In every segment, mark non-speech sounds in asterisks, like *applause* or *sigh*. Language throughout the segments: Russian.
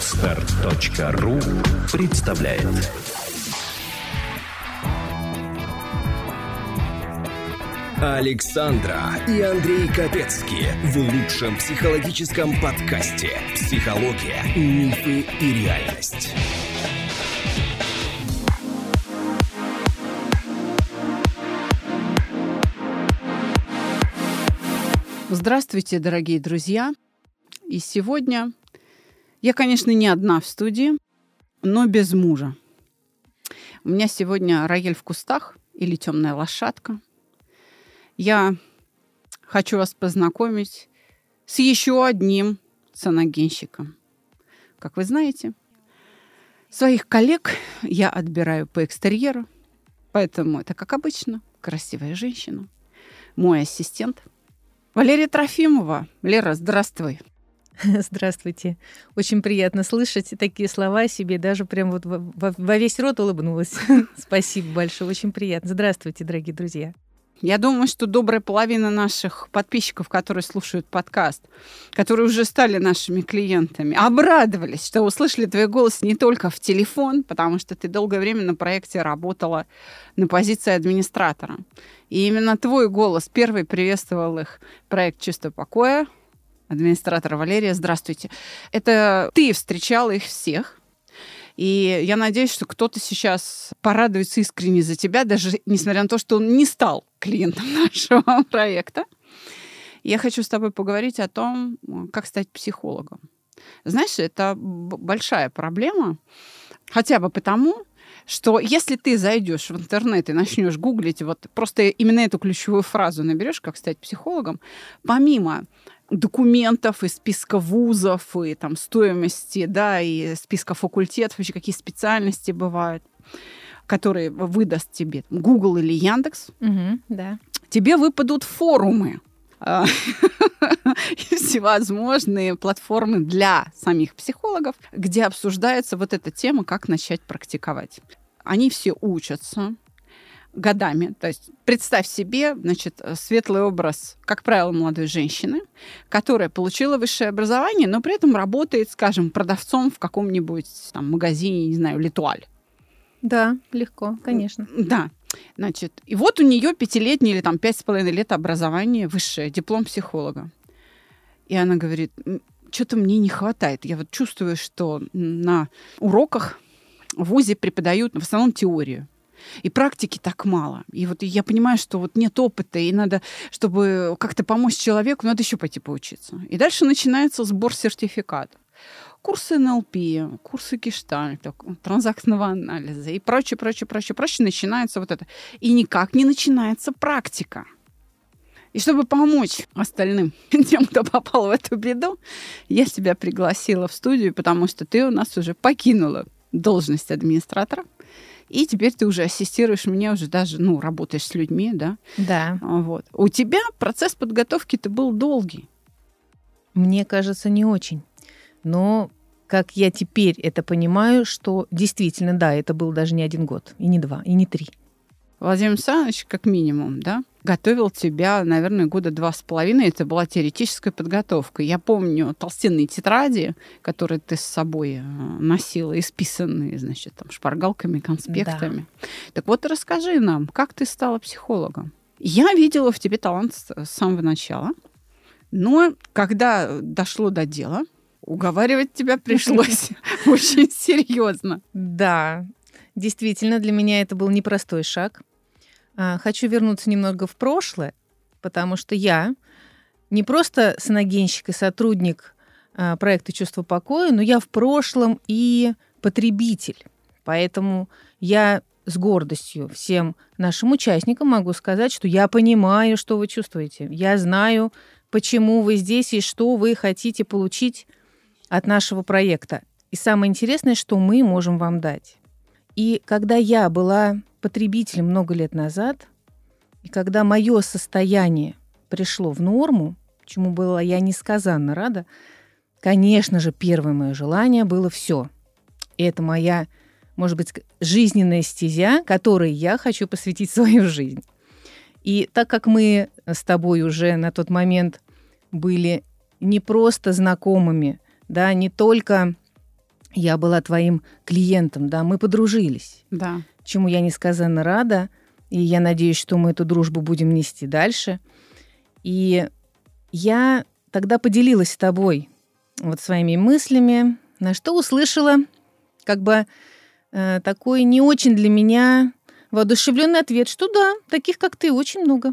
Отстар.ру представляет Александра и Андрей Капецки в лучшем психологическом подкасте «Психология, мифы и реальность». Здравствуйте, дорогие друзья! И сегодня я, конечно, не одна в студии, но без мужа. У меня сегодня рояль в кустах или темная лошадка. Я хочу вас познакомить с еще одним саногенщиком. Как вы знаете, своих коллег я отбираю по экстерьеру, поэтому это, как обычно, красивая женщина, мой ассистент – Валерия Трофимова. Лера, здравствуй. *laughs* Здравствуйте. Очень приятно слышать такие слова себе. Даже прям вот во, во весь рот улыбнулась. *laughs* Спасибо большое. Очень приятно. Здравствуйте, дорогие друзья. Я думаю, что добрая половина наших подписчиков, которые слушают подкаст, которые уже стали нашими клиентами, обрадовались, что услышали твой голос не только в телефон, потому что ты долгое время на проекте работала на позиции администратора. И именно твой голос первый приветствовал их проект «Чувство покоя», администратора Валерия, здравствуйте. Это ты встречала их всех, и я надеюсь, что кто-то сейчас порадуется искренне за тебя, даже несмотря на то, что он не стал клиентом *laughs* нашего проекта. Я хочу с тобой поговорить о том, как стать психологом. Знаешь, это большая проблема, хотя бы потому, что если ты зайдешь в интернет и начнешь гуглить, вот просто именно эту ключевую фразу наберешь, как стать психологом, помимо документов и списка вузов, и там стоимости, да, и списка факультетов, вообще какие специальности бывают, которые выдаст тебе Google или Яндекс. Угу, да. Тебе выпадут форумы а, *laughs* всевозможные платформы для самих психологов, где обсуждается вот эта тема, как начать практиковать. Они все учатся, годами. То есть представь себе, значит, светлый образ, как правило, молодой женщины, которая получила высшее образование, но при этом работает, скажем, продавцом в каком-нибудь там магазине, не знаю, Литуаль. Да, легко, конечно. Да. Значит, и вот у нее пятилетнее или там пять с половиной лет образования высшее, диплом психолога. И она говорит, что-то мне не хватает. Я вот чувствую, что на уроках в ВУЗе преподают в основном теорию. И практики так мало. И вот я понимаю, что вот нет опыта, и надо, чтобы как-то помочь человеку, надо еще пойти поучиться. И дальше начинается сбор сертификатов. Курсы НЛП, курсы гештальта, транзактного анализа и прочее, прочее, прочее, прочее. Начинается вот это. И никак не начинается практика. И чтобы помочь остальным, *laughs* тем, кто попал в эту беду, я тебя пригласила в студию, потому что ты у нас уже покинула должность администратора. И теперь ты уже ассистируешь мне, уже даже, ну, работаешь с людьми, да? Да. Вот. У тебя процесс подготовки-то был долгий. Мне кажется, не очень. Но как я теперь это понимаю, что действительно, да, это был даже не один год, и не два, и не три. Владимир Александрович, как минимум, да, готовил тебя, наверное, года два с половиной. Это была теоретическая подготовка. Я помню толстенные тетради, которые ты с собой э, носила, исписанные, значит, там, шпаргалками, конспектами. Да. Так вот, расскажи нам, как ты стала психологом? Я видела в тебе талант с самого начала, но когда дошло до дела, уговаривать тебя *laughs* пришлось очень серьезно. Да, действительно, для меня это был непростой шаг. А, хочу вернуться немного в прошлое, потому что я не просто саногенщик и сотрудник а, проекта «Чувство покоя», но я в прошлом и потребитель. Поэтому я с гордостью всем нашим участникам могу сказать, что я понимаю, что вы чувствуете. Я знаю, почему вы здесь и что вы хотите получить от нашего проекта. И самое интересное, что мы можем вам дать. И когда я была потребителем много лет назад, и когда мое состояние пришло в норму, чему была я несказанно рада, конечно же, первое мое желание было все. И это моя, может быть, жизненная стезя, которой я хочу посвятить свою жизнь. И так как мы с тобой уже на тот момент были не просто знакомыми, да, не только я была твоим клиентом, да, мы подружились. Да. Чему я несказанно рада, и я надеюсь, что мы эту дружбу будем нести дальше. И я тогда поделилась с тобой вот своими мыслями, на что услышала как бы э, такой не очень для меня воодушевленный ответ, что да, таких как ты очень много.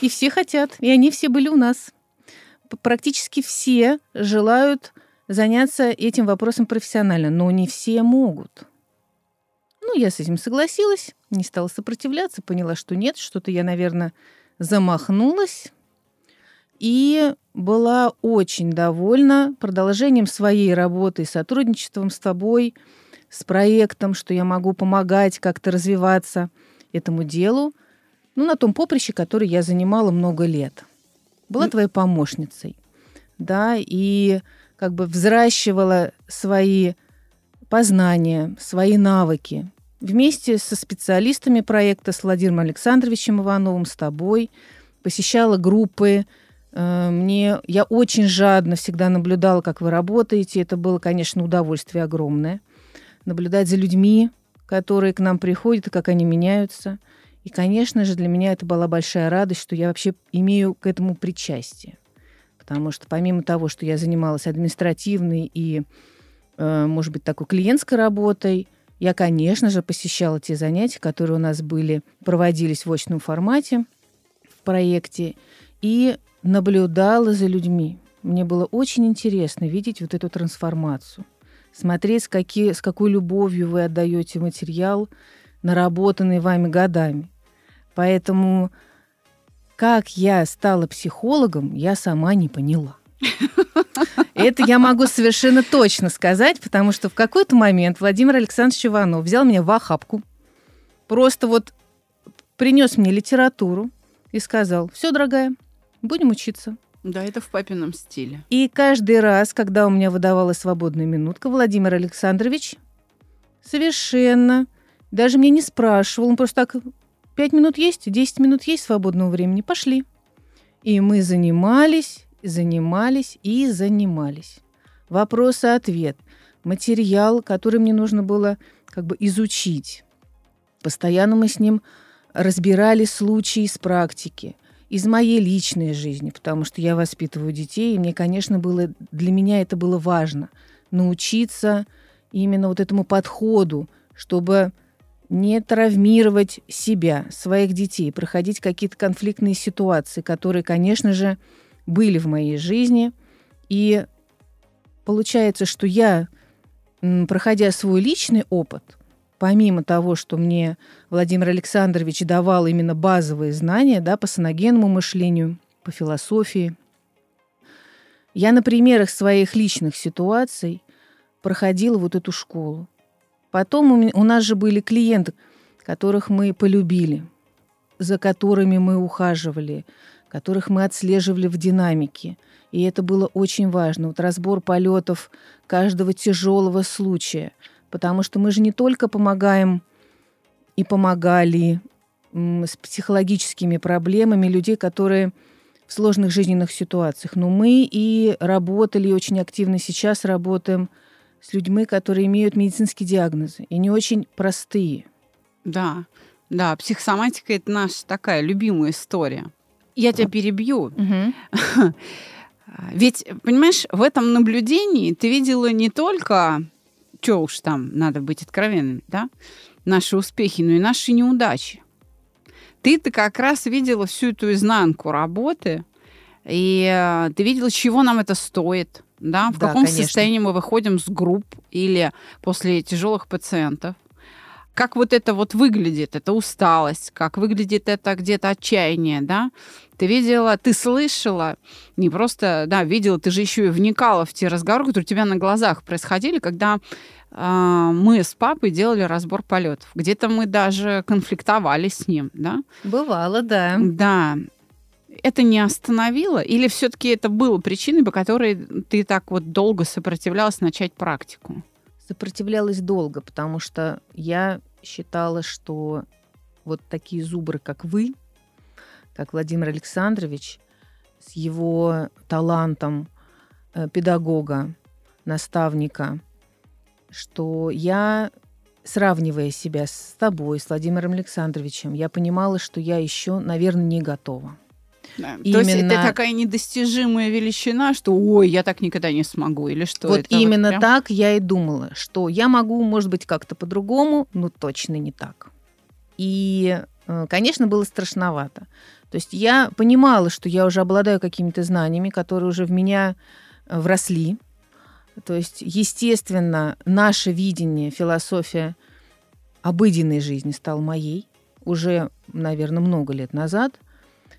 И все хотят, и они все были у нас. Практически все желают заняться этим вопросом профессионально, но не все могут. Ну, я с этим согласилась, не стала сопротивляться, поняла, что нет, что-то я, наверное, замахнулась. И была очень довольна продолжением своей работы, сотрудничеством с тобой, с проектом, что я могу помогать как-то развиваться этому делу, ну, на том поприще, который я занимала много лет. Была mm. твоей помощницей, да, и как бы взращивала свои познания, свои навыки вместе со специалистами проекта, с Владимиром Александровичем Ивановым, с тобой, посещала группы, Э, мне я очень жадно всегда наблюдала, как вы работаете. Это было, конечно, удовольствие огромное. Наблюдать за людьми, которые к нам приходят, и как они меняются. И, конечно же, для меня это была большая радость, что я вообще имею к этому причастие. Потому что помимо того, что я занималась административной и, э, может быть, такой клиентской работой, я, конечно же, посещала те занятия, которые у нас были, проводились в очном формате в проекте. И наблюдала за людьми. Мне было очень интересно видеть вот эту трансформацию. Смотреть, с, какие, с какой любовью вы отдаете материал, наработанный вами годами. Поэтому как я стала психологом, я сама не поняла. Это я могу совершенно точно сказать, потому что в какой-то момент Владимир Александрович Иванов взял меня в охапку, просто вот принес мне литературу и сказал, все, дорогая, Будем учиться. Да, это в папином стиле. И каждый раз, когда у меня выдавалась свободная минутка, Владимир Александрович совершенно даже мне не спрашивал, он просто так, пять минут есть, десять минут есть свободного времени, пошли. И мы занимались, занимались и занимались. Вопрос-ответ, материал, который мне нужно было как бы изучить. Постоянно мы с ним разбирали случаи из практики – из моей личной жизни, потому что я воспитываю детей, и мне, конечно, было для меня это было важно научиться именно вот этому подходу, чтобы не травмировать себя, своих детей, проходить какие-то конфликтные ситуации, которые, конечно же, были в моей жизни. И получается, что я, проходя свой личный опыт, помимо того, что мне Владимир Александрович давал именно базовые знания да, по саногенному мышлению, по философии, я на примерах своих личных ситуаций проходила вот эту школу. Потом у нас же были клиенты, которых мы полюбили, за которыми мы ухаживали, которых мы отслеживали в динамике. И это было очень важно. Вот разбор полетов каждого тяжелого случая – Потому что мы же не только помогаем и помогали с психологическими проблемами людей, которые в сложных жизненных ситуациях. Но мы и работали, и очень активно сейчас работаем с людьми, которые имеют медицинские диагнозы, и не очень простые. Да, да, психосоматика – это наша такая любимая история. Я тебя перебью. *laughs* Ведь, понимаешь, в этом наблюдении ты видела не только что уж там, надо быть откровенными, да, наши успехи, но и наши неудачи. Ты-то как раз видела всю эту изнанку работы, и э, ты видела, чего нам это стоит, да, в да, каком конечно. состоянии мы выходим с групп или после тяжелых пациентов. Как вот это вот выглядит, это усталость, как выглядит это где-то отчаяние, да? Ты видела, ты слышала, не просто, да, видела, ты же еще и вникала в те разговоры, которые у тебя на глазах происходили, когда э, мы с папой делали разбор полетов. Где-то мы даже конфликтовали с ним, да? Бывало, да. Да. Это не остановило? Или все-таки это было причиной, по которой ты так вот долго сопротивлялась начать практику? Сопротивлялась долго, потому что я считала, что вот такие зубры, как вы, как Владимир Александрович, с его талантом э, педагога, наставника, что я, сравнивая себя с тобой, с Владимиром Александровичем, я понимала, что я еще, наверное, не готова. Да. Именно... То есть это такая недостижимая величина, что ой, я так никогда не смогу, или что? Вот это именно вот прям... так я и думала, что я могу, может быть, как-то по-другому, но точно не так. И, э, конечно, было страшновато. То есть я понимала, что я уже обладаю какими-то знаниями, которые уже в меня э, вросли. То есть, естественно, наше видение, философия обыденной жизни стала моей уже, наверное, много лет назад.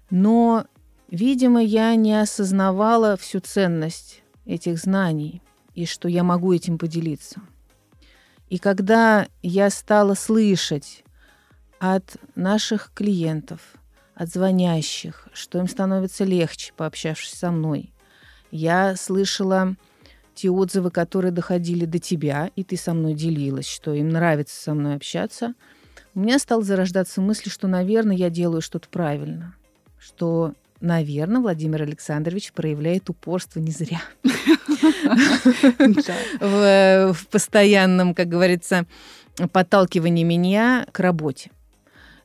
Но, видимо, я не осознавала всю ценность этих знаний и что я могу этим поделиться. И когда я стала слышать от наших клиентов, от звонящих, что им становится легче, пообщавшись со мной, я слышала те отзывы, которые доходили до тебя, и ты со мной делилась, что им нравится со мной общаться, у меня стала зарождаться мысль, что, наверное, я делаю что-то правильно что, наверное, Владимир Александрович проявляет упорство не зря. В постоянном, как говорится, подталкивании меня к работе.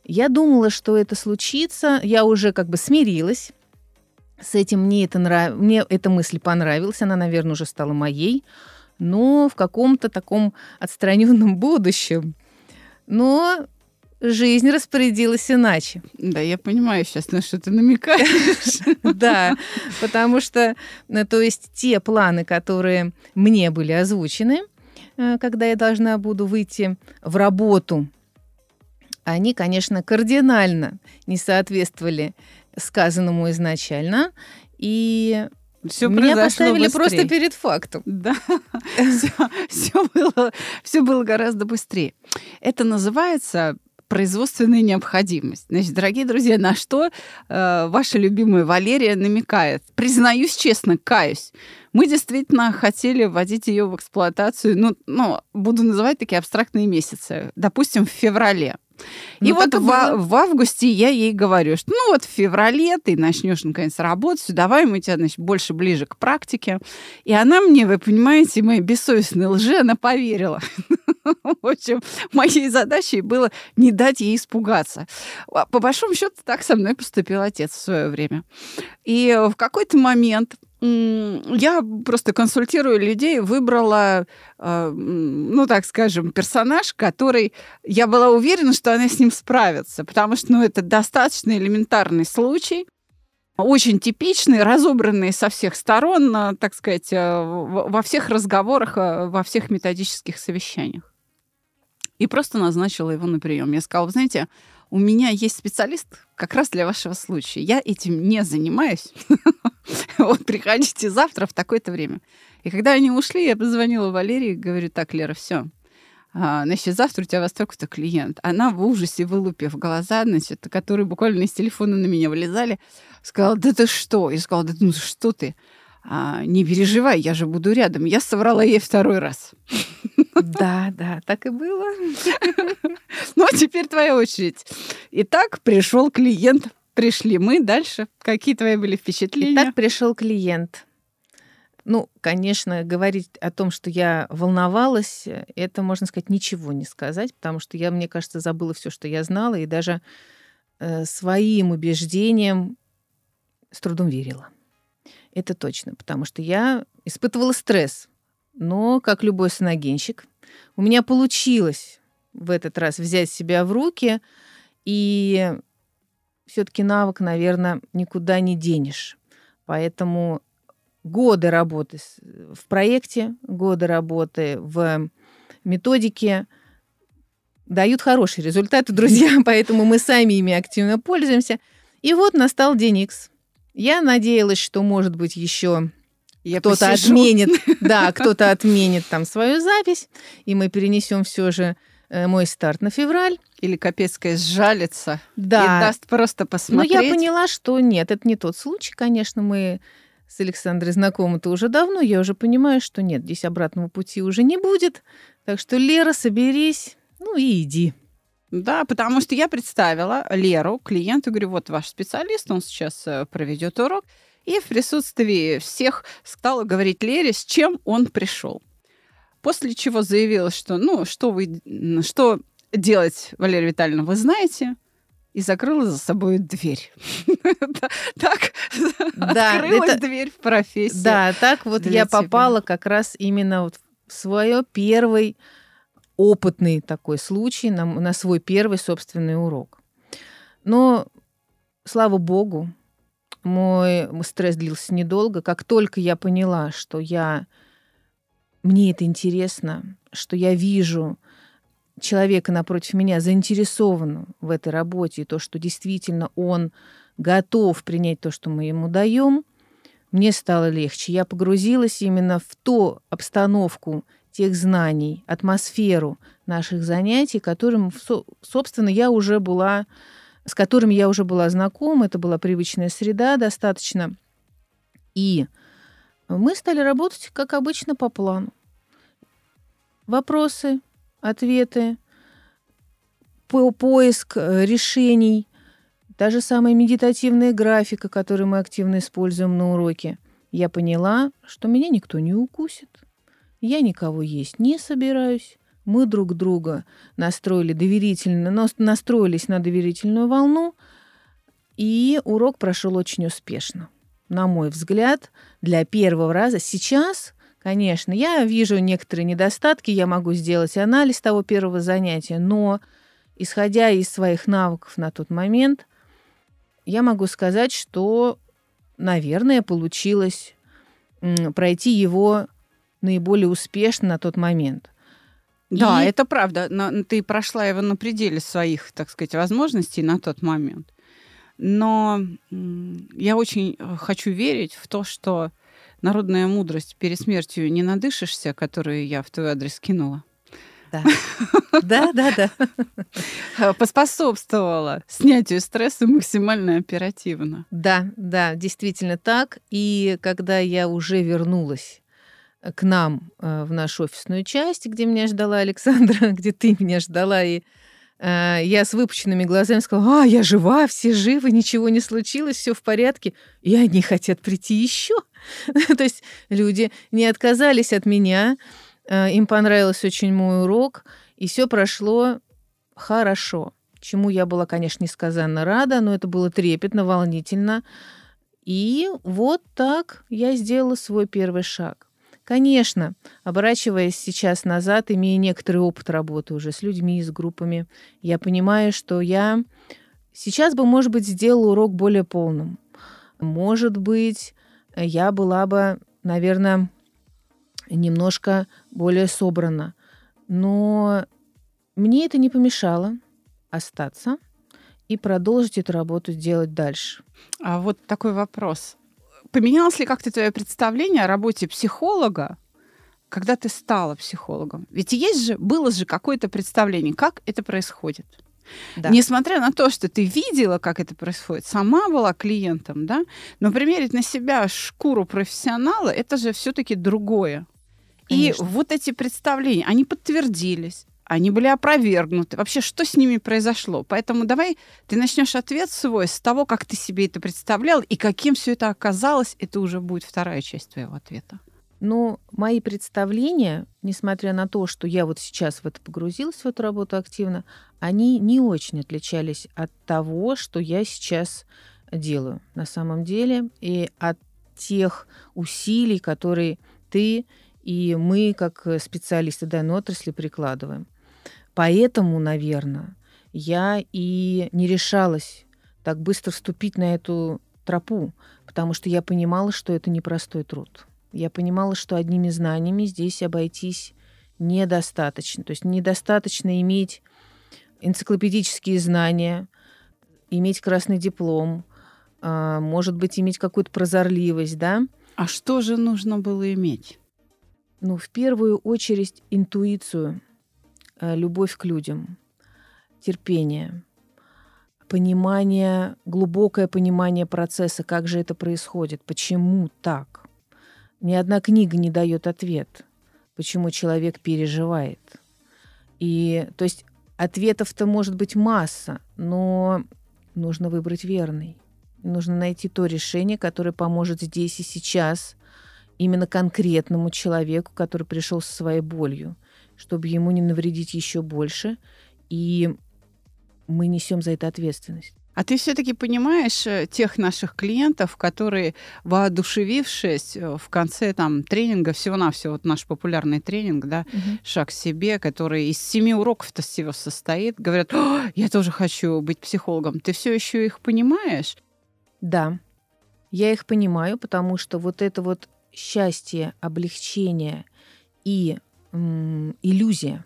Я думала, что это случится. Я уже как бы смирилась с этим. Мне, это нрав... мне эта мысль понравилась. Она, наверное, уже стала моей. Но в каком-то таком отстраненном будущем. Но жизнь распорядилась иначе. Да, я понимаю сейчас, на что ты намекаешь. *laughs* Да, потому что, э, то есть, те планы, которые мне были озвучены, э, когда я должна буду выйти в работу, они, конечно, кардинально не соответствовали сказанному изначально. И все Меня поставили быстрее. просто перед фактом. Да, *laughs* все, все, было, все было гораздо быстрее. Это называется производственная необходимость. Значит, дорогие друзья, на что э, ваша любимая Валерия намекает? Признаюсь честно, каюсь. Мы действительно хотели вводить ее в эксплуатацию, ну, ну, буду называть такие абстрактные месяцы, допустим, в феврале. И ну, вот в, в августе я ей говорю, что ну вот в феврале ты начнешь наконец работать, давай мы тебя значит, больше ближе к практике. И она мне, вы понимаете, моей бессовестной лжи, она поверила. *laughs* В общем, моей задачей было не дать ей испугаться. А по большому счету так со мной поступил отец в свое время. И в какой-то момент я просто консультирую людей, выбрала, э, ну, так скажем, персонаж, который я была уверена, что она с ним справится, потому что, ну, это достаточно элементарный случай, очень типичный, разобранный со всех сторон, э, так сказать, э, во всех разговорах, во всех методических совещаниях. И просто назначила его на прием. Я сказала, вы знаете, у меня есть специалист как раз для вашего случая. Я этим не занимаюсь. *laughs* Вот приходите завтра в такое-то время. И когда они ушли, я позвонила Валерии и говорю, так, Лера, все, а, значит, завтра у тебя вас только-то клиент. Она в ужасе, вылупив глаза, значит, которые буквально из телефона на меня вылезали, сказала, да ты что? И сказала, да ну что ты? А, не переживай, я же буду рядом. Я соврала ей второй раз. Да, да, так и было. *laughs* Ну, а теперь твоя очередь. Итак, пришел клиент. Пришли мы дальше. Какие твои были впечатления? Итак, пришел клиент. Ну, конечно, говорить о том, что я волновалась, это, можно сказать, ничего не сказать, потому что я, мне кажется, забыла все, что я знала, и даже э, своим убеждениям с трудом верила. Это точно, потому что я испытывала стресс. Но, как любой саногенщик, у меня получилось в этот раз взять себя в руки, и все-таки навык, наверное, никуда не денешь. Поэтому годы работы в проекте, годы работы в методике дают хорошие результаты, *laughs* друзья, поэтому мы сами ими активно пользуемся. И вот настал день X. Я надеялась, что, может быть, еще кто-то отменит, *laughs* да, кто-то отменит там свою запись, и мы перенесем все же э, мой старт на февраль. Или Капецкая сжалится да. и даст просто посмотреть. Но я поняла, что нет, это не тот случай, конечно, мы с Александрой знакомы-то уже давно, я уже понимаю, что нет, здесь обратного пути уже не будет. Так что, Лера, соберись, ну и иди. Да, потому что я представила Леру, клиенту, говорю, вот ваш специалист, он сейчас э, проведет урок, и в присутствии всех стала говорить Лере, с чем он пришел. После чего заявила, что, ну, что вы, что делать, Валерия Витальевна, вы знаете, и закрыла за собой дверь. *laughs* Так открылась дверь в профессию. Да, так вот я попала как раз именно в свое первый опытный такой случай, на свой первый собственный урок. Но, слава богу, мой стресс длился недолго. Как только я поняла, что я мне это интересно, что я вижу человека напротив меня заинтересован в этой работе, и то, что действительно он готов принять то, что мы ему даем, мне стало легче. Я погрузилась именно в ту обстановку тех знаний, атмосферу наших занятий, которым, собственно, я уже была, с которыми я уже была знакома. Это была привычная среда достаточно. И мы стали работать, как обычно, по плану. Вопросы, ответы, по поиск э, решений, та же самая медитативная графика, которую мы активно используем на уроке. Я поняла, что меня никто не укусит. Я никого есть не собираюсь. Мы друг друга настроили доверительно, настроились на доверительную волну, и урок прошел очень успешно. На мой взгляд, для первого раза сейчас Конечно, я вижу некоторые недостатки, я могу сделать анализ того первого занятия, но исходя из своих навыков на тот момент, я могу сказать, что, наверное, получилось пройти его наиболее успешно на тот момент. Да, и... это правда. Но ты прошла его на пределе своих, так сказать, возможностей на тот момент. Но я очень э, хочу верить в то, что народная мудрость перед смертью не надышишься, которую я в твой адрес кинула. Да, да, да, да. Поспособствовала снятию стресса максимально оперативно. Да, да, действительно так. И когда я уже вернулась к нам э, в нашу офисную часть, где меня ждала Александра, *laughs* где ты меня ждала, и э, я с выпученными глазами сказала, а, я жива, все живы, ничего не случилось, все в порядке, и они хотят прийти еще. *laughs* То есть люди не отказались от меня, э, им понравился очень мой урок, и все прошло хорошо. Чему я была, конечно, несказанно рада, но это было трепетно, волнительно. И вот так я сделала свой первый шаг. Конечно, оборачиваясь сейчас назад, имея некоторый опыт работы уже с людьми, с группами, я понимаю, что я сейчас бы, может быть, сделала урок более полным. Может быть, я была бы, наверное, немножко более собрана. Но мне это не помешало остаться и продолжить эту работу делать дальше. А вот такой вопрос. Поменялось ли как-то твое представление о работе психолога, когда ты стала психологом? Ведь есть же, было же какое-то представление, как это происходит. Да. Несмотря на то, что ты видела, как это происходит, сама была клиентом, да, но примерить на себя шкуру профессионала, это же все-таки другое. Конечно. И вот эти представления, они подтвердились, они были опровергнуты. Вообще, что с ними произошло? Поэтому давай ты начнешь ответ свой с того, как ты себе это представлял и каким все это оказалось. Это уже будет вторая часть твоего ответа. Но мои представления, несмотря на то, что я вот сейчас в это погрузилась, в эту работу активно, они не очень отличались от того, что я сейчас делаю на самом деле, и от тех усилий, которые ты и мы, как специалисты данной отрасли, прикладываем. Поэтому, наверное, я и не решалась так быстро вступить на эту тропу, потому что я понимала, что это непростой труд я понимала, что одними знаниями здесь обойтись недостаточно. То есть недостаточно иметь энциклопедические знания, иметь красный диплом, а, может быть, иметь какую-то прозорливость, да? А что же нужно было иметь? Ну, в первую очередь, интуицию, любовь к людям, терпение, понимание, глубокое понимание процесса, как же это происходит, почему так. Ни одна книга не дает ответ, почему человек переживает. И, то есть, ответов-то может быть масса, но нужно выбрать верный. Нужно найти то решение, которое поможет здесь и сейчас именно конкретному человеку, который пришел со своей болью, чтобы ему не навредить еще больше. И мы несем за это ответственность. А ты все-таки понимаешь э, тех наших клиентов, которые, воодушевившись э, в конце там тренинга, всего-навсего, вот наш популярный тренинг, да, угу. «Шаг к себе», который из семи уроков-то всего состоит, говорят, я тоже хочу быть психологом. Ты все еще их понимаешь? Да, я их понимаю, потому что вот это вот счастье, облегчение и иллюзия,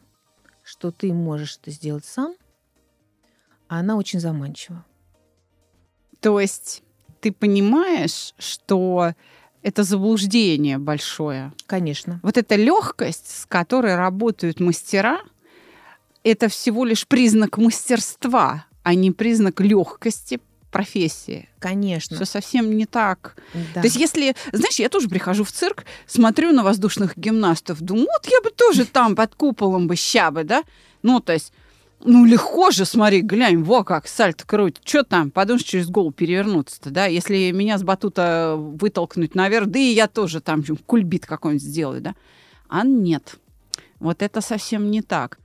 что ты можешь это сделать сам, она очень заманчива. То есть ты понимаешь, что это заблуждение большое. Конечно. Вот эта легкость, с которой работают мастера, это всего лишь признак мастерства, а не признак легкости профессии. Конечно. Все совсем не так. Да. То есть, если, знаешь, я тоже прихожу в цирк, смотрю на воздушных гимнастов, думаю, вот я бы тоже там под куполом бы ща бы, да? Ну, то есть ну, легко же, смотри, глянь, во как, сальто крутит. Что там, подумаешь, через голову перевернуться-то, да? Если меня с батута вытолкнуть наверх, да и я тоже там кульбит какой-нибудь сделаю, да? А нет. Вот это совсем не так.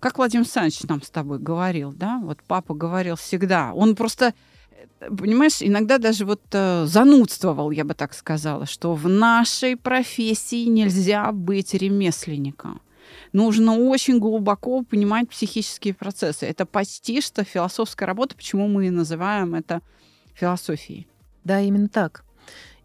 Как Владимир Александрович нам с тобой говорил, да? Вот папа говорил всегда. Он просто, понимаешь, иногда даже вот э, занудствовал, я бы так сказала, что в нашей профессии нельзя быть ремесленником нужно очень глубоко понимать психические процессы. Это почти что философская работа, почему мы и называем это философией. Да, именно так.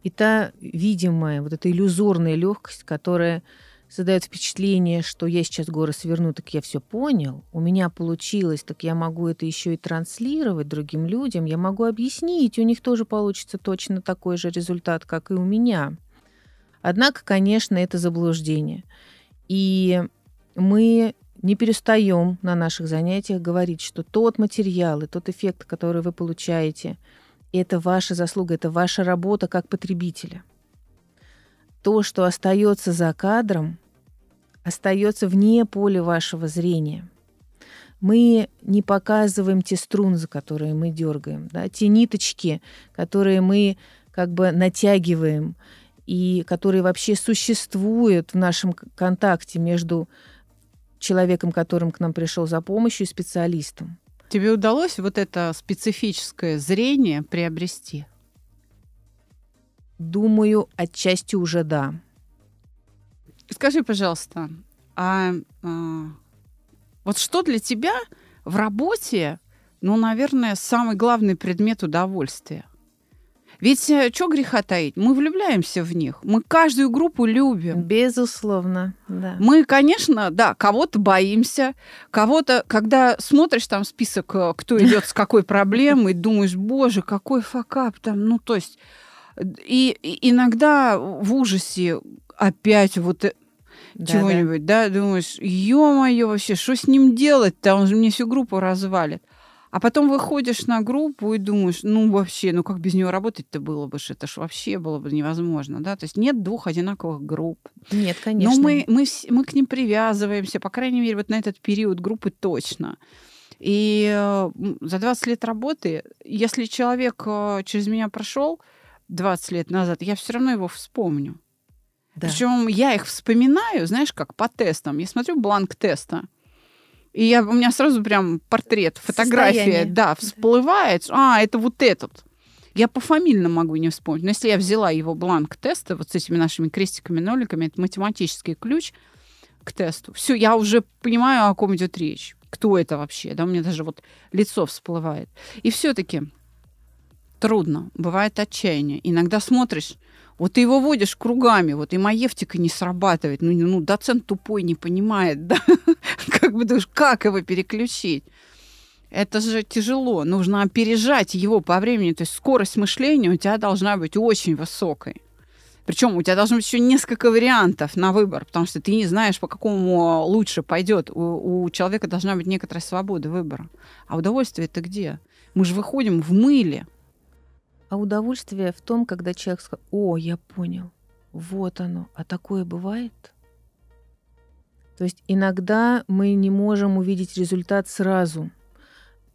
И та видимая, вот эта иллюзорная легкость, которая создает впечатление, что я сейчас горы сверну, так я все понял, у меня получилось, так я могу это еще и транслировать другим людям, я могу объяснить, у них тоже получится точно такой же результат, как и у меня. Однако, конечно, это заблуждение. И мы не перестаем на наших занятиях говорить, что тот материал и тот эффект, который вы получаете, это ваша заслуга, это ваша работа как потребителя. То, что остается за кадром, остается вне поля вашего зрения. Мы не показываем те струны, за которые мы дергаем, да, те ниточки, которые мы как бы натягиваем и которые вообще существуют в нашем контакте между человеком, которым к нам пришел за помощью, специалистом. Тебе удалось вот это специфическое зрение приобрести? Думаю, отчасти уже да. Скажи, пожалуйста, а, а вот что для тебя в работе, ну, наверное, самый главный предмет удовольствия? Ведь э, что греха таить? Мы влюбляемся в них. Мы каждую группу любим. Безусловно, да. Мы, конечно, да, кого-то боимся, кого-то, когда смотришь там список, э, кто идет с какой проблемой, думаешь, боже, какой факап там, ну, то есть... И, и иногда в ужасе опять вот э, да, чего-нибудь, да. да, думаешь, ё-моё, вообще, что с ним делать-то? Он же мне всю группу развалит. А потом выходишь на группу и думаешь, ну вообще, ну как без него работать-то было бы, это ж вообще было бы невозможно, да? То есть нет двух одинаковых групп. Нет, конечно. Но мы, мы, мы к ним привязываемся, по крайней мере, вот на этот период группы точно. И э, за 20 лет работы, если человек э, через меня прошел 20 лет назад, я все равно его вспомню. Да. Причем я их вспоминаю, знаешь, как по тестам. Я смотрю бланк теста. И я, у меня сразу прям портрет, фотография, Состояние. да, всплывает. А, это вот этот. Я по фамильно могу не вспомнить. Но если я взяла его бланк теста вот с этими нашими крестиками, ноликами, это математический ключ к тесту. Все, я уже понимаю, о ком идет речь. Кто это вообще? Да, у меня даже вот лицо всплывает. И все-таки трудно, бывает отчаяние. Иногда смотришь, вот ты его водишь кругами, вот и маевтика не срабатывает. Ну, ну доцент тупой не понимает, *laughs* да? как бы думаешь, как его переключить? Это же тяжело. Нужно опережать его по времени. То есть скорость мышления у тебя должна быть очень высокой. Причем у тебя должно быть еще несколько вариантов на выбор, потому что ты не знаешь, по какому лучше пойдет. У, у человека должна быть некоторая свобода выбора. А удовольствие это где? Мы же выходим в мыле. А удовольствие в том, когда человек сказал, о, я понял, вот оно, а такое бывает? То есть иногда мы не можем увидеть результат сразу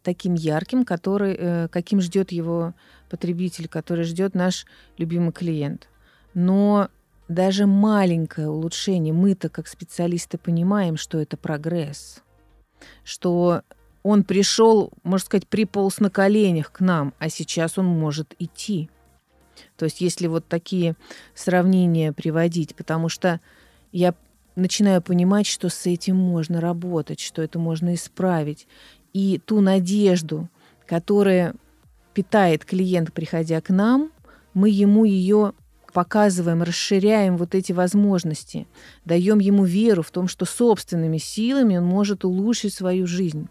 таким ярким, который, э, каким ждет его потребитель, который ждет наш любимый клиент. Но даже маленькое улучшение, мы-то как специалисты понимаем, что это прогресс, что он пришел, можно сказать, приполз на коленях к нам, а сейчас он может идти. То есть если вот такие сравнения приводить, потому что я начинаю понимать, что с этим можно работать, что это можно исправить. И ту надежду, которая питает клиент, приходя к нам, мы ему ее показываем, расширяем вот эти возможности, даем ему веру в том, что собственными силами он может улучшить свою жизнь.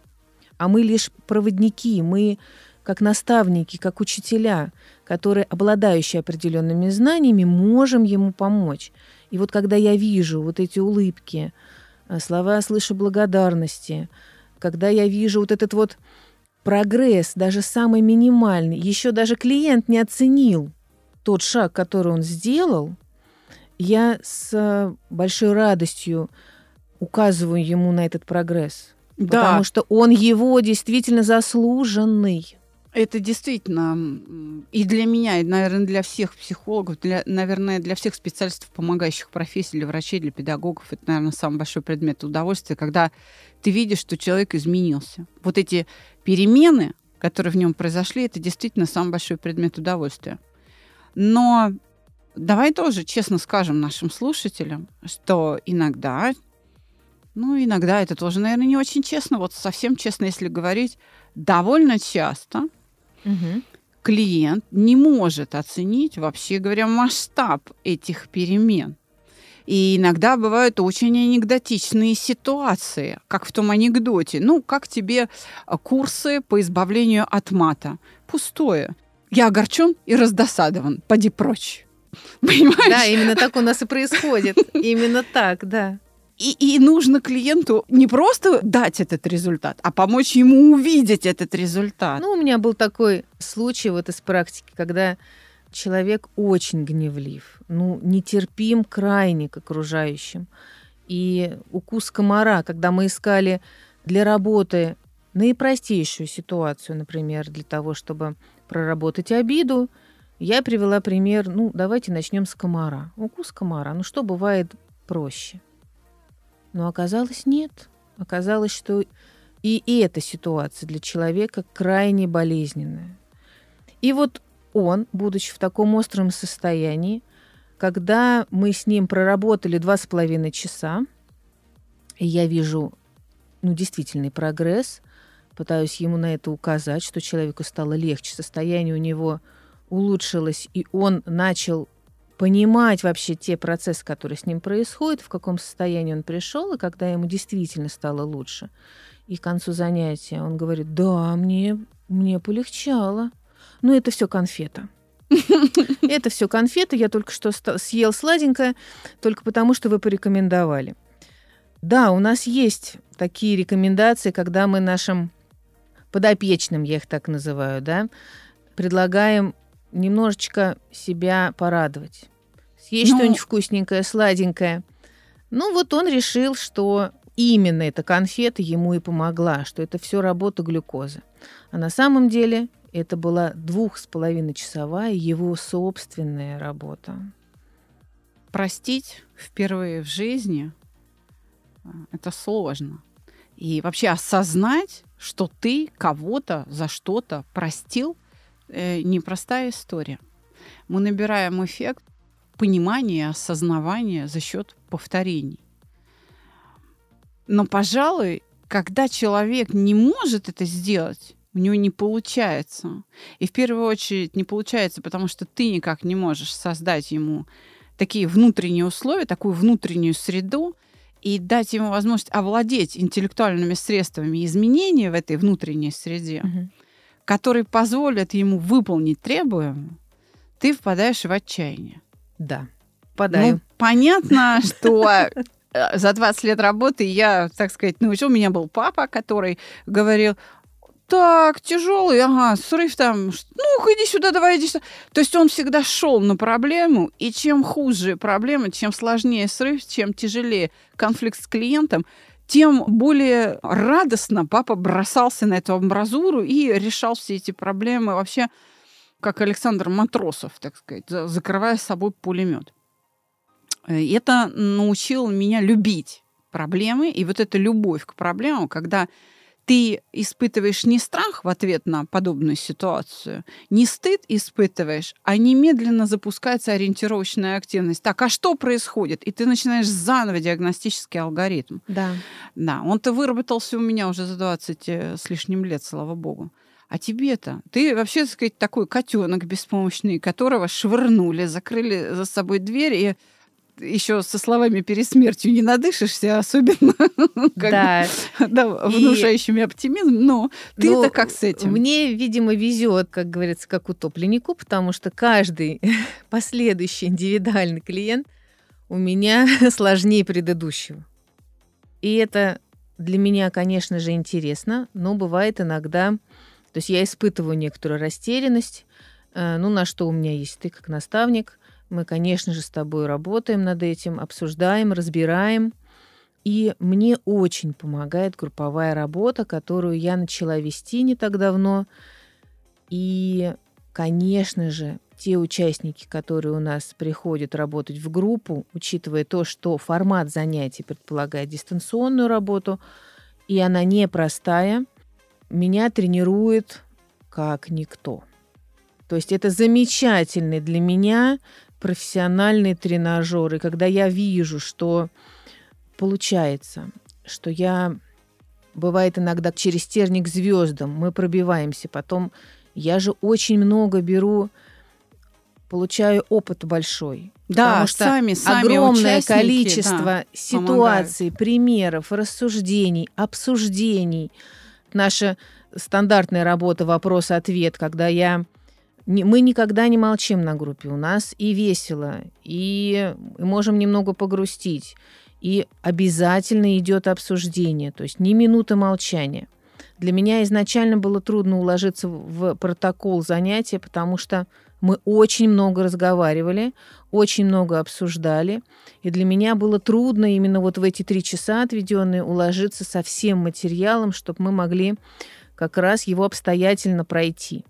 А мы лишь проводники, мы как наставники, как учителя, которые, обладающие определенными знаниями, можем ему помочь. И вот когда я вижу вот эти улыбки, э, слова слышу благодарности, когда я вижу вот этот вот прогресс, даже самый минимальный, еще даже клиент не оценил тот шаг, который он сделал, я с большой радостью указываю ему на этот прогресс. Да. Потому что он его действительно заслуженный. Это действительно и для меня, и, наверное, для всех психологов, для, наверное, для всех специалистов, помогающих профессий, для врачей, для педагогов, это, наверное, самый большой предмет удовольствия, когда ты видишь, что человек изменился. Вот эти перемены, которые в нем произошли, это действительно самый большой предмет удовольствия. Но давай тоже честно скажем нашим слушателям, что иногда, ну, иногда это тоже, наверное, не очень честно, вот совсем честно, если говорить, довольно часто – угу. клиент не может оценить, вообще говоря, масштаб этих перемен. И иногда бывают очень анекдотичные ситуации, как в том анекдоте. Ну, как тебе а, курсы по избавлению от мата? Пустое. Я огорчен и раздосадован. Поди прочь. *laughs* Понимаешь? Да, именно так у нас и происходит. *laughs* Именно так, да. И, и нужно клиенту не просто дать этот результат, а помочь ему увидеть этот результат. Ну, у меня был такой случай вот из практики, когда человек очень гневлив, ну, нетерпим крайне к окружающим. И укус комара, когда мы искали для работы наипростейшую ситуацию, например, для того, чтобы проработать обиду, я привела пример, ну, давайте начнем с комара. Укус комара, ну что бывает проще? Но оказалось нет. Оказалось, что и эта ситуация для человека крайне болезненная. И вот он, будучи в таком остром состоянии, когда мы с ним проработали два с половиной часа, и я вижу, ну, действительный прогресс, пытаюсь ему на это указать, что человеку стало легче, состояние у него улучшилось, и он начал понимать вообще те процессы, которые с ним происходят, в каком состоянии он пришел, и когда ему действительно стало лучше. И к концу занятия он говорит, да, мне, мне полегчало. Ну, это все конфета. *laughs* Это все конфеты, я только что съел сладенькое, только потому, что вы порекомендовали. Да, у нас есть такие рекомендации, когда мы нашим подопечным, я их так называю, да, предлагаем немножечко себя порадовать съесть ну... что-нибудь вкусненькое, сладенькое. Ну вот он решил, что именно эта конфета ему и помогла, что это все работа глюкозы. А на самом деле это была двух с половиной часовая его собственная работа. Простить впервые в жизни а, это сложно. И вообще осознать, что ты кого-то за что-то простил, э, непростая история. Мы набираем эффект понимание, осознавание за счет повторений. Но, пожалуй, когда человек не может это сделать, у него не получается. И в первую очередь не получается, потому что ты никак не можешь создать ему такие внутренние условия, такую внутреннюю среду, и дать ему возможность овладеть интеллектуальными средствами изменения в этой внутренней среде, угу. которые позволят ему выполнить требуемое, ты впадаешь в отчаяние. Да, подаю. Ну, понятно, *laughs* что э, за 20 лет работы я, так сказать, научил. У меня был папа, который говорил, так, тяжелый, ага, срыв там, ну иди сюда, давай, иди сюда. То есть он всегда шел на проблему, и чем хуже проблема, чем сложнее срыв, чем тяжелее конфликт с клиентом, тем более радостно папа бросался на эту амбразуру и решал все эти проблемы. Вообще как Александр Матросов, так сказать, закрывая с собой пулемет. Э, это научило меня любить проблемы. И вот эта любовь к проблемам, когда ты испытываешь не страх в ответ на подобную ситуацию, не стыд испытываешь, а немедленно запускается ориентировочная активность. Так, а что происходит? И ты начинаешь заново диагностический алгоритм. Да. Да, он-то выработался у меня уже за 20 э, с лишним лет, слава богу. А тебе-то? Ты вообще, так сказать, такой котенок беспомощный, которого швырнули, закрыли за собой дверь и еще со словами перед смертью не надышишься, особенно *laughs* да. да, внушающими оптимизм, но ты-то ну, как с этим? Мне, видимо, везет, как говорится, как утопленнику, потому что каждый *laughs* последующий индивидуальный клиент у меня *laughs* сложнее предыдущего. И это для меня, конечно же, интересно, но бывает иногда, то есть я испытываю некоторую растерянность, э, ну, на что у меня есть ты как наставник, мы, конечно же, с тобой работаем над этим, обсуждаем, разбираем. И мне очень помогает групповая работа, которую я начала вести не так давно. И, конечно же, те участники, которые у нас приходят работать в группу, учитывая то, что формат занятий предполагает дистанционную работу, и она непростая, меня тренирует как никто. То есть это замечательный для меня профессиональные тренажеры, когда я вижу, что получается, что я бывает иногда через терник звездам мы пробиваемся, потом я же очень много беру, получаю опыт большой. Да, потому что сами, сами огромное количество да, ситуаций, помогают. примеров, рассуждений, обсуждений. Наша стандартная работа вопрос-ответ, когда я мы никогда не молчим на группе. У нас и весело, и можем немного погрустить. И обязательно идет обсуждение, то есть ни минуты молчания. Для меня изначально было трудно уложиться в протокол занятия, потому что мы очень много разговаривали, очень много обсуждали. И для меня было трудно именно вот в эти три часа отведенные уложиться со всем материалом, чтобы мы могли как раз его обстоятельно пройти.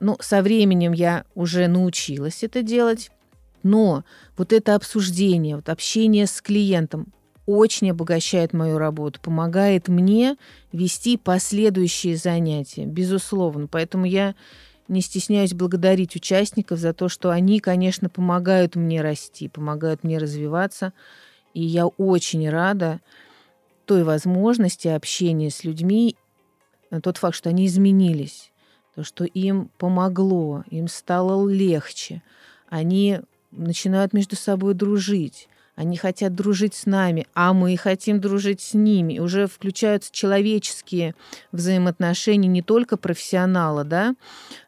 Ну, со временем я уже научилась это делать, но вот это обсуждение, вот общение с клиентом очень обогащает мою работу, помогает мне вести последующие занятия, безусловно. Поэтому я не стесняюсь благодарить участников за то, что они, конечно, помогают мне расти, помогают мне развиваться. И я очень рада той возможности общения с людьми, тот факт, что они изменились то, что им помогло, им стало легче. Они начинают между собой дружить. Они хотят дружить с нами, а мы хотим дружить с ними. Уже включаются человеческие взаимоотношения не только профессионала, да,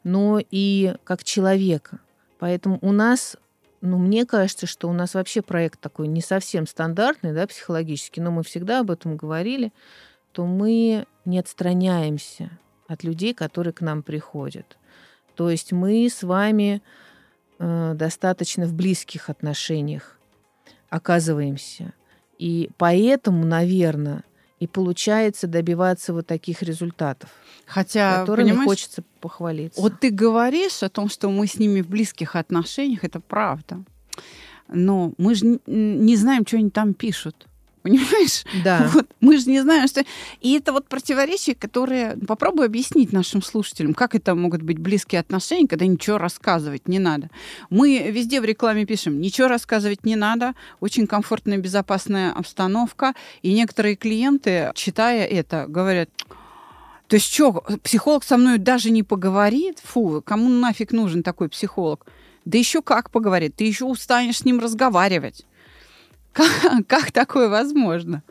но и как человека. Поэтому у нас, ну, мне кажется, что у нас вообще проект такой не совсем стандартный, да, психологический, но мы всегда об этом говорили, то мы не отстраняемся от людей, которые к нам приходят. То есть мы с вами э, достаточно в близких отношениях оказываемся. И поэтому, наверное, и получается добиваться вот таких результатов, Хотя, которыми хочется похвалиться. Вот ты говоришь о том, что мы с ними в близких отношениях, это правда. Но мы же не знаем, что они там пишут понимаешь? Да. *laughs* Вот, мы же не знаем, что... И это вот противоречие, которое... Попробуй объяснить нашим слушателям, как это могут быть близкие отношения, когда ничего рассказывать не надо. Мы везде в рекламе пишем, ничего рассказывать не надо, очень комфортная, безопасная обстановка. И некоторые клиенты, читая это, говорят, то есть что, психолог со мной даже не поговорит? Фу, кому нафиг нужен такой психолог? Да еще как поговорит, ты еще устанешь с ним разговаривать. Как, как такое возможно?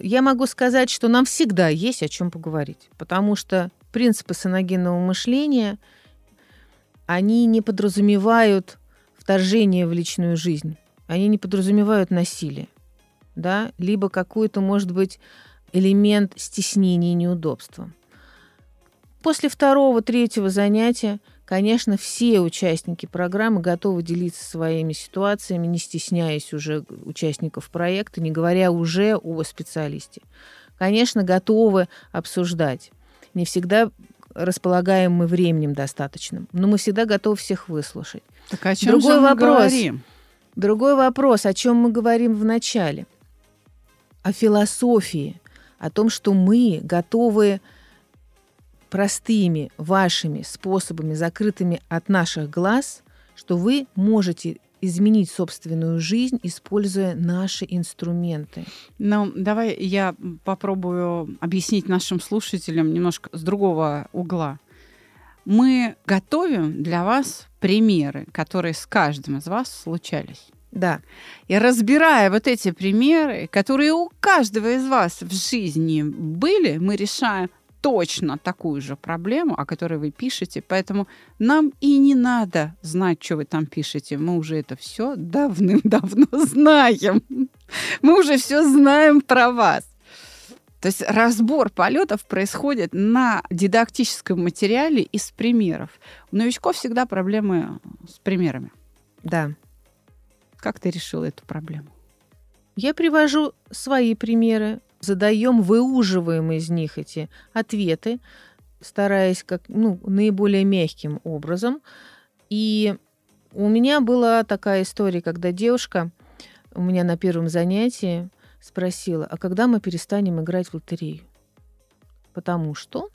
Я могу сказать, что нам всегда есть о чем поговорить, потому что принципы саногенного мышления, они не подразумевают вторжение в личную жизнь, они не подразумевают насилие, да, либо какой-то, может быть, элемент стеснения и неудобства. После второго, третьего занятия Конечно, все участники программы готовы делиться своими ситуациями, не стесняясь уже участников проекта, не говоря уже о специалисте. Конечно, готовы обсуждать. Не всегда располагаем мы временем достаточным, но мы всегда готовы всех выслушать. Так о чем Другой же мы вопрос. Говорим? Другой вопрос, о чем мы говорим в начале. О философии, о том, что мы готовы простыми вашими способами, закрытыми от наших глаз, что вы можете изменить собственную жизнь, используя наши инструменты. Ну, давай я попробую объяснить нашим слушателям немножко с другого угла. Мы готовим для вас примеры, которые с каждым из вас случались. Да. И разбирая вот эти примеры, которые у каждого из вас в жизни были, мы решаем, точно такую же проблему, о которой вы пишете, поэтому нам и не надо знать, что вы там пишете. Мы уже это все давным-давно *laughs* знаем. Мы уже все знаем про вас. То есть разбор полетов происходит на дидактическом материале из примеров. У новичков всегда проблемы с примерами. Да. Как ты решила эту проблему? Я привожу свои примеры, задаем, выуживаем из них эти ответы, стараясь как ну, наиболее мягким образом. И у меня была такая история, когда девушка у меня на первом занятии спросила, а когда мы перестанем играть в лотерею? Потому что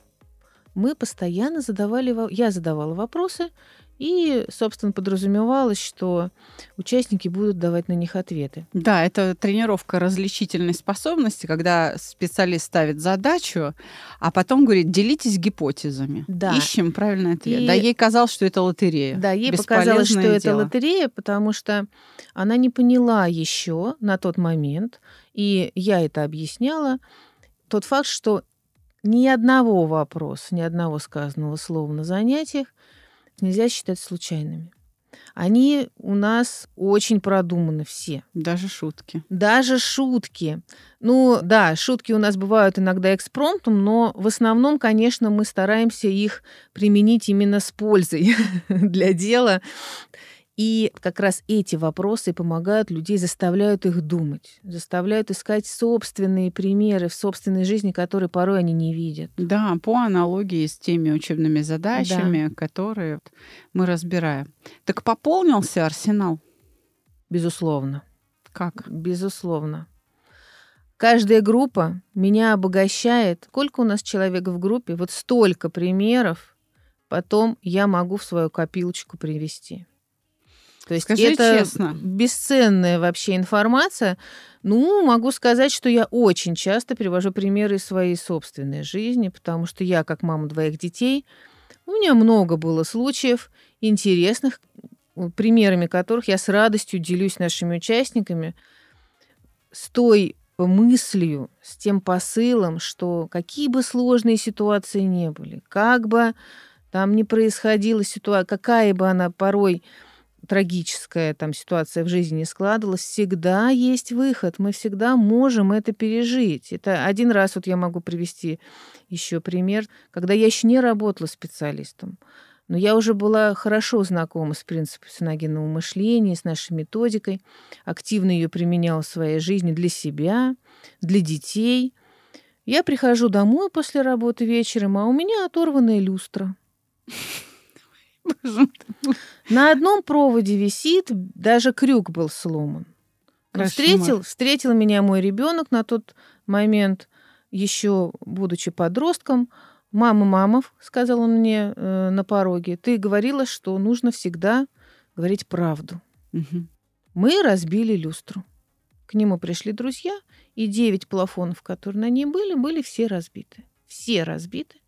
мы постоянно задавали, я задавала вопросы, и, собственно, подразумевалось, что участники будут давать на них ответы. Да, это тренировка различительной способности, когда специалист ставит задачу, а потом говорит, делитесь гипотезами. Да. Ищем правильный ответ. И... Да, ей казалось, что это лотерея. Да, ей показалось, что дело. это лотерея, потому что она не поняла еще на тот момент, и я это объясняла, тот факт, что ни одного вопроса, ни одного сказанного слова на занятиях нельзя считать случайными. Они у нас очень продуманы все. Даже шутки. Даже шутки. Ну да, шутки у нас бывают иногда экспромтом, но в основном, конечно, мы стараемся их применить именно с пользой *laughs* для дела. И как раз эти вопросы помогают людей, заставляют их думать, заставляют искать собственные примеры в собственной жизни, которые порой они не видят. Да, по аналогии с теми учебными задачами, да. которые мы разбираем. Так пополнился арсенал? Безусловно. Как? Безусловно. Каждая группа меня обогащает. Сколько у нас человек в группе? Вот столько примеров потом я могу в свою копилочку привести. То есть Скажи это честно. бесценная вообще информация. Ну, могу сказать, что я очень часто привожу примеры из своей собственной жизни, потому что я, как мама двоих детей, у меня много было случаев интересных, примерами которых я с радостью делюсь нашими участниками, с той мыслью, с тем посылом, что какие бы сложные ситуации не были, как бы там ни происходила ситуация, какая бы она порой трагическая там ситуация в жизни не складывалась, всегда есть выход, мы всегда можем это пережить. Это один раз вот я могу привести еще пример, когда я еще не работала специалистом, но я уже была хорошо знакома с принципом синогенного мышления, с нашей методикой, активно ее применяла в своей жизни для себя, для детей. Я прихожу домой после работы вечером, а у меня оторванная люстра. На одном проводе висит, даже крюк был сломан. Встретил, встретил меня мой ребенок на тот момент, еще будучи подростком. Мама, мама, сказал он мне э, на пороге, ты говорила, что нужно всегда говорить правду. Угу. Мы разбили люстру. К нему пришли друзья, и девять плафонов, которые на ней были, были все разбиты. Все разбиты.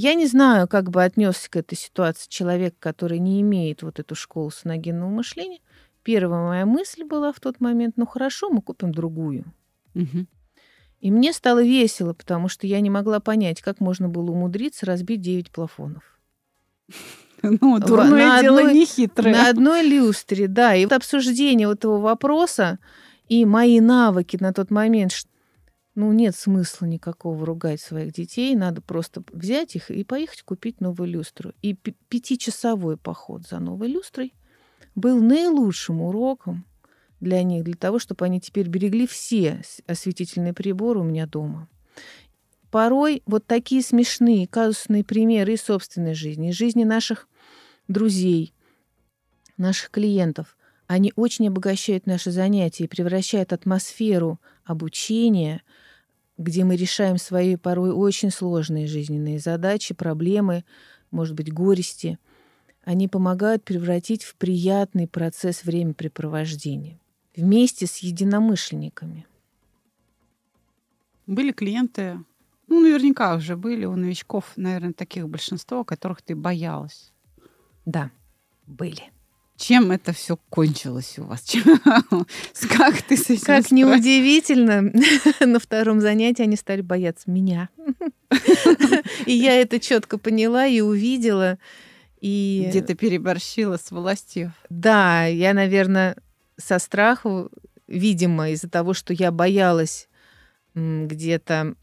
Я не знаю, как бы отнесся к этой ситуации человек, который не имеет вот эту школу саногенного мышления. Первая моя мысль была в тот момент, ну хорошо, мы купим другую. Угу. И мне стало весело, потому что я не могла понять, как можно было умудриться разбить 9 плафонов. *laughs* Ну, дурное на дело не хитрое. На одной люстре, да. И вот обсуждение вот этого вопроса и мои навыки на тот момент, ну, нет смысла никакого ругать своих детей, надо просто взять их и поехать купить новую люстру. И пятичасовой поход за новой люстрой был наилучшим уроком для них, для того, чтобы они теперь берегли все осветительные приборы у меня дома. Порой вот такие смешные казусные примеры из собственной жизни, из жизни наших друзей, наших клиентов Они очень обогащают наши занятия и превращают атмосферу обучения, где мы решаем свои порой очень сложные жизненные задачи, проблемы, может быть, горести. Они помогают превратить в приятный процесс времяпрепровождения вместе с единомышленниками. Были клиенты, ну, наверняка уже были у новичков, наверное, таких большинство, которых ты боялась. Да, были. Чем это все кончилось у вас? *laughs* Как ты с этим Как неудивительно, *laughs* на втором занятии они стали бояться меня. *laughs* И я это четко поняла и увидела. И... Где то переборщила с властью. Да, я, наверное, со страху, видимо, из-за того, что я боялась где-то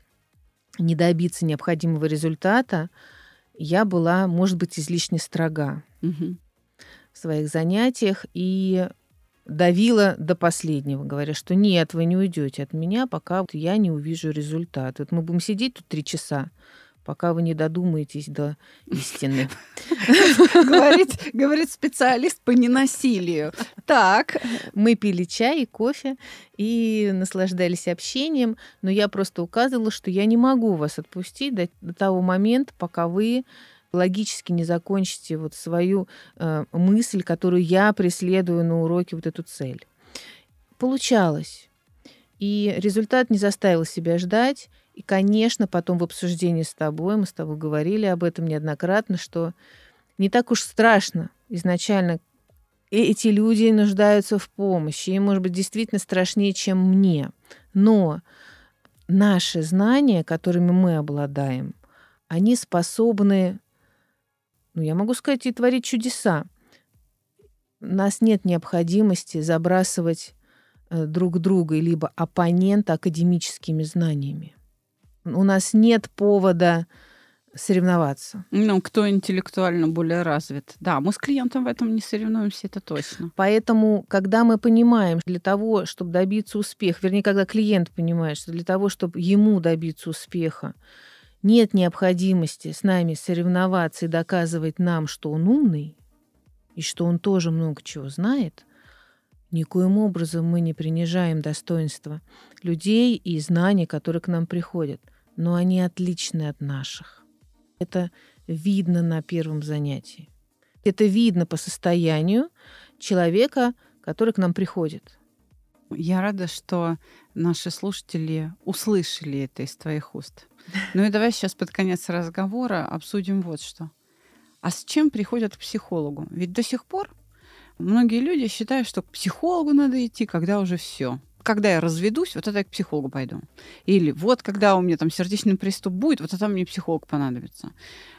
не добиться необходимого результата, я была, может быть, излишне строга угу. В своих занятиях и давила до последнего, говоря, что нет, вы не уйдете от меня, пока я не увижу результат. Вот мы будем сидеть тут три часа, пока вы не додумаетесь до истины. *laughs* Говорит, говорит специалист по ненасилию. Так. Мы пили чай и кофе и наслаждались общением, но я просто указывала, что я не могу вас отпустить до, до того момента, пока вы логически не закончите вот свою э, мысль, которую я преследую на уроке, вот эту цель. Получалось. И результат не заставил себя ждать. И, конечно, потом в обсуждении с тобой, мы с тобой говорили об этом неоднократно, что не так уж страшно изначально эти люди нуждаются в помощи, и, может быть, действительно страшнее, чем мне. Но наши знания, которыми мы обладаем, они способны, ну, я могу сказать, и творить чудеса. У нас нет необходимости забрасывать э, друг друга либо оппонента академическими знаниями. У нас нет повода соревноваться. Ну, кто интеллектуально более развит. Да, мы с клиентом в этом не соревнуемся, это точно. Поэтому, когда мы понимаем, для того, чтобы добиться успеха, вернее, когда клиент понимает, что для того, чтобы ему добиться успеха, нет необходимости с нами соревноваться и доказывать нам, что он умный, и что он тоже много чего знает, никоим образом мы не принижаем достоинства людей и знаний, которые к нам приходят, но они отличны от наших. Это видно на первом занятии. Это видно по состоянию человека, который к нам приходит. Я рада, что наши слушатели услышали это из твоих уст. Ну и давай сейчас под конец разговора обсудим вот что. А с чем приходят к психологу? Ведь до сих пор многие люди считают, что к психологу надо идти, когда уже все когда я разведусь, вот тогда я к психологу пойду. Или вот когда у меня там сердечный приступ будет, вот тогда мне психолог понадобится.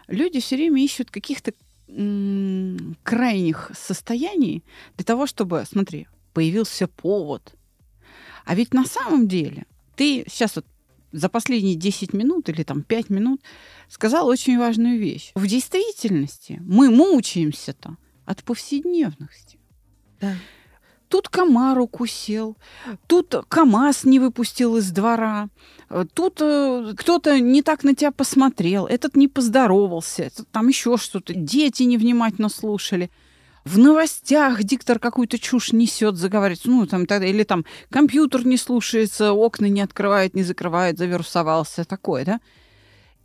Люди все время ищут каких-то крайних состояний для того, чтобы, смотри, появился повод. А ведь на самом деле ты сейчас вот за последние 10 минут или там 5 минут сказал очень важную вещь. В действительности мы мучаемся-то от повседневности. Да. Тут комар укусил, тут КАМАЗ не выпустил из двора, тут э, кто-то не так на тебя посмотрел, этот не поздоровался, там еще что-то, дети невнимательно слушали. В новостях диктор какую-то чушь несет, заговаривает, ну, там, или там компьютер не слушается, окна не открывает, не закрывает, завирусовался, такое, да?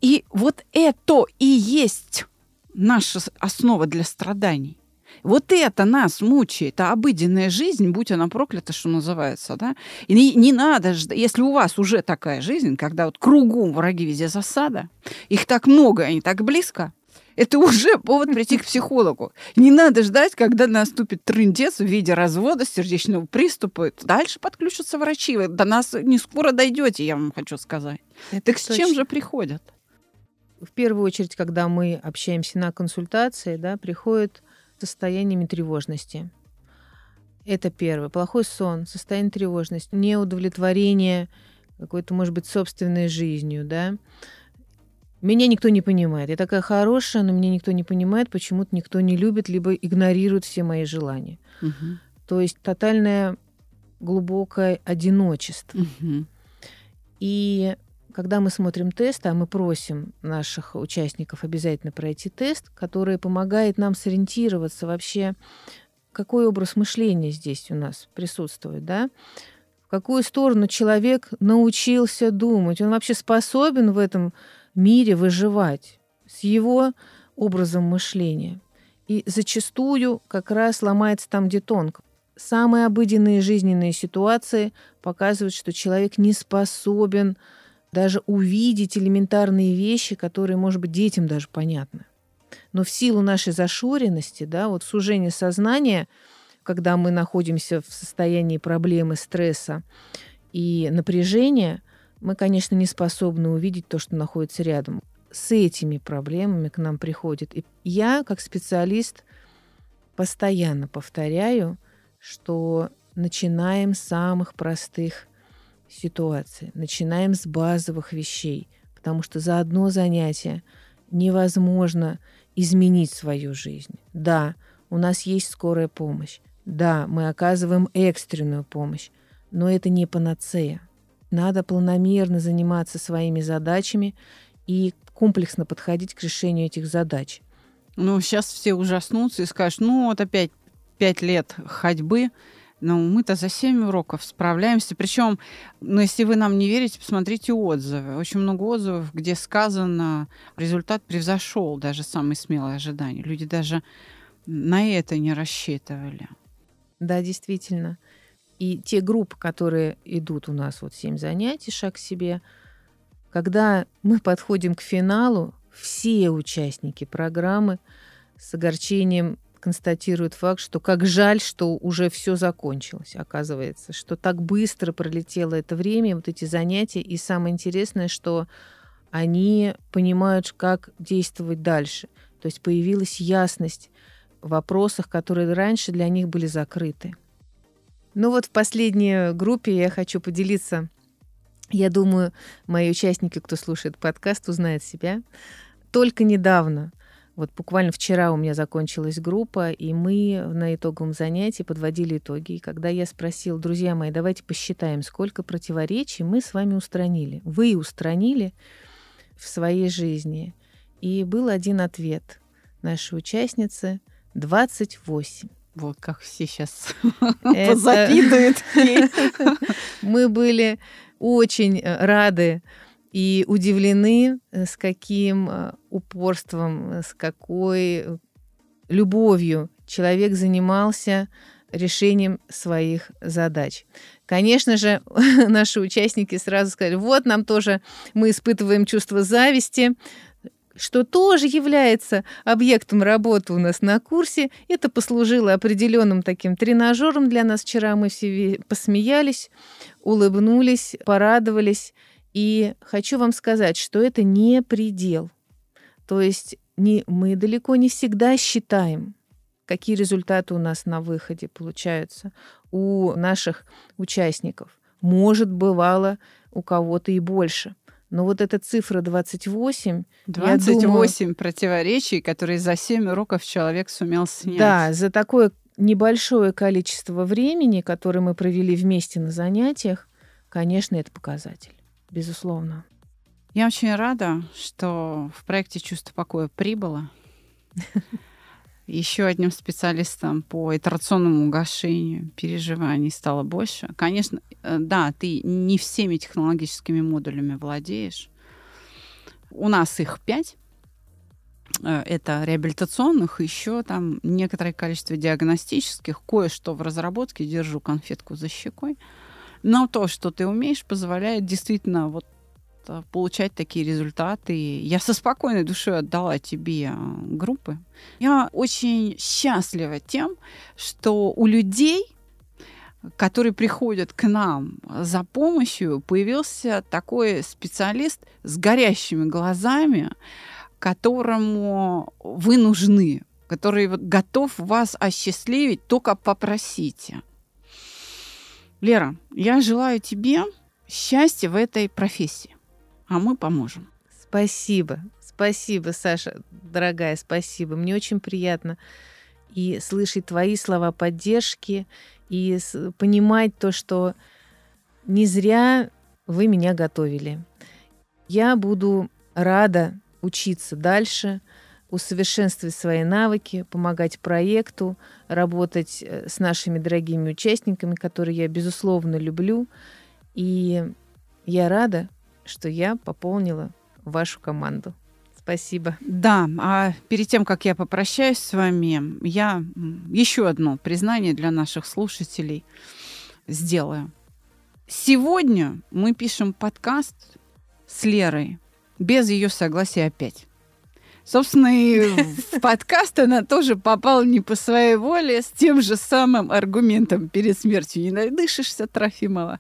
И вот это и есть наша основа для страданий. Вот это нас мучает, а обыденная жизнь, будь она проклята, что называется, да? И не, не надо если у вас уже такая жизнь, когда вот кругом враги везде засада, их так много, они так близко, это уже повод прийти к психологу. Не надо ждать, когда наступит трындец в виде развода, сердечного приступа. Дальше подключатся врачи. Вы до нас не скоро дойдете, я вам хочу сказать. Это так точно. с чем же приходят? В первую очередь, когда мы общаемся на консультации, да, приходят состояниями тревожности. Это первое. Плохой сон, состояние тревожности, неудовлетворение какой-то, может быть, собственной жизнью, да. Меня никто не понимает. Я такая хорошая, но меня никто не понимает, почему-то никто не любит, либо игнорирует все мои желания. Угу. То есть тотальное глубокое одиночество. Угу. И когда мы смотрим тест, а мы просим наших участников обязательно пройти тест, который помогает нам сориентироваться вообще, какой образ мышления здесь у нас присутствует, да? В какую сторону человек научился думать? Он вообще способен в этом мире выживать с его образом мышления. И зачастую как раз ломается там, где тонко. Самые обыденные жизненные ситуации показывают, что человек не способен даже увидеть элементарные вещи, которые, может быть, детям даже понятны. Но в силу нашей зашоренности, да, вот сужение сознания, когда мы находимся в состоянии проблемы, стресса и напряжения, мы, конечно, не способны увидеть то, что находится рядом. С этими проблемами к нам приходит. И я, как специалист, постоянно повторяю, что начинаем с самых простых ситуаций, начинаем с базовых вещей, потому что за одно занятие невозможно изменить свою жизнь. Да, у нас есть скорая помощь. Да, мы оказываем экстренную помощь, но это не панацея. Надо планомерно заниматься своими задачами и комплексно подходить к решению этих задач. Ну, сейчас все ужаснутся и скажут, ну, вот опять пять лет ходьбы, но мы-то за семь уроков справляемся. Причем, ну, если вы нам не верите, посмотрите отзывы. Очень много отзывов, где сказано, результат превзошел даже самые смелые ожидания. Люди даже на это не рассчитывали. Да, действительно. И те группы, которые идут у нас, вот семь занятий, шаг к себе, когда мы подходим к финалу, все участники программы с огорчением констатируют факт, что как жаль, что уже все закончилось, оказывается, что так быстро пролетело это время, вот эти занятия. И самое интересное, что они понимают, как действовать дальше. То есть появилась ясность в вопросах, которые раньше для них были закрыты. Ну вот в последней группе я хочу поделиться. Я думаю, мои участники, кто слушает подкаст, узнают себя. Только недавно вот буквально вчера у меня закончилась группа, и мы на итоговом занятии подводили итоги. И когда я спросил, друзья мои, давайте посчитаем, сколько противоречий мы с вами устранили. Вы устранили в своей жизни. И был один ответ нашей участницы — 28. Вот как все сейчас *laughs* позавидуют. *laughs* Мы были очень э, рады и удивлены, э, с каким э, упорством, с какой любовью человек занимался решением своих задач. Конечно же, *laughs* наши участники сразу сказали, вот нам тоже, мы испытываем чувство зависти, что тоже является объектом работы у нас на курсе. Это послужило определенным таким тренажером для нас. Вчера мы все посмеялись, улыбнулись, порадовались. И хочу вам сказать, что это не предел. То есть не, мы далеко не всегда считаем, какие результаты у нас на выходе получаются у наших участников. Может, бывало у кого-то и больше. Но вот эта цифра 28... 28 думаю, противоречий, которые за 7 уроков человек сумел снять. Да, за такое небольшое количество времени, которое мы провели вместе на занятиях, конечно, это показатель безусловно. Я очень рада, что в проекте «Чувство покоя» прибыло. *laughs* Еще одним специалистом по итерационному угошению переживаний стало больше. Конечно, э, да, ты не всеми технологическими модулями владеешь. У нас их пять. Э, это реабилитационных, еще там некоторое количество диагностических, кое-что в разработке, держу конфетку за щекой. Но то, что ты умеешь, позволяет действительно вот получать такие результаты. Я со спокойной душой отдала тебе э, группы. Я очень счастлива тем, что у людей, которые приходят к нам за помощью, появился такой специалист с горящими глазами, которому вы нужны, который готов вас осчастливить, только попросите. Лера, я желаю тебе счастья в этой профессии, а мы поможем. Спасибо, спасибо, Саша, дорогая, спасибо. Мне очень приятно и слышать твои слова поддержки, и понимать то, что не зря вы меня готовили. Я буду рада учиться дальше, усовершенствовать свои навыки, помогать проекту, работать э, с нашими дорогими участниками, которые я, безусловно, люблю. И я рада, что я пополнила вашу команду. Спасибо. Да, а перед тем, как я попрощаюсь с вами, я еще одно признание для наших слушателей сделаю. Сегодня мы пишем подкаст с Лерой без ее согласия опять. Собственно, и в подкаст она тоже попала не по своей воле, с тем же самым аргументом перед смертью. Не надышишься, Трофимова.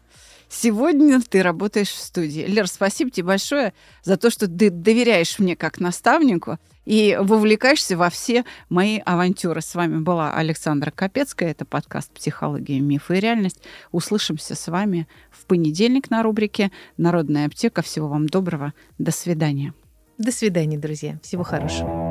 Сегодня ты работаешь в студии. Лер, спасибо тебе большое за то, что ты доверяешь мне как наставнику и вовлекаешься во все мои авантюры. С вами была Александра Капецкая. Это подкаст «Психология, мифы и реальность». Услышимся с вами в понедельник на рубрике «Народная аптека». Всего вам доброго. До свидания. До свидания, друзья. Всего хорошего.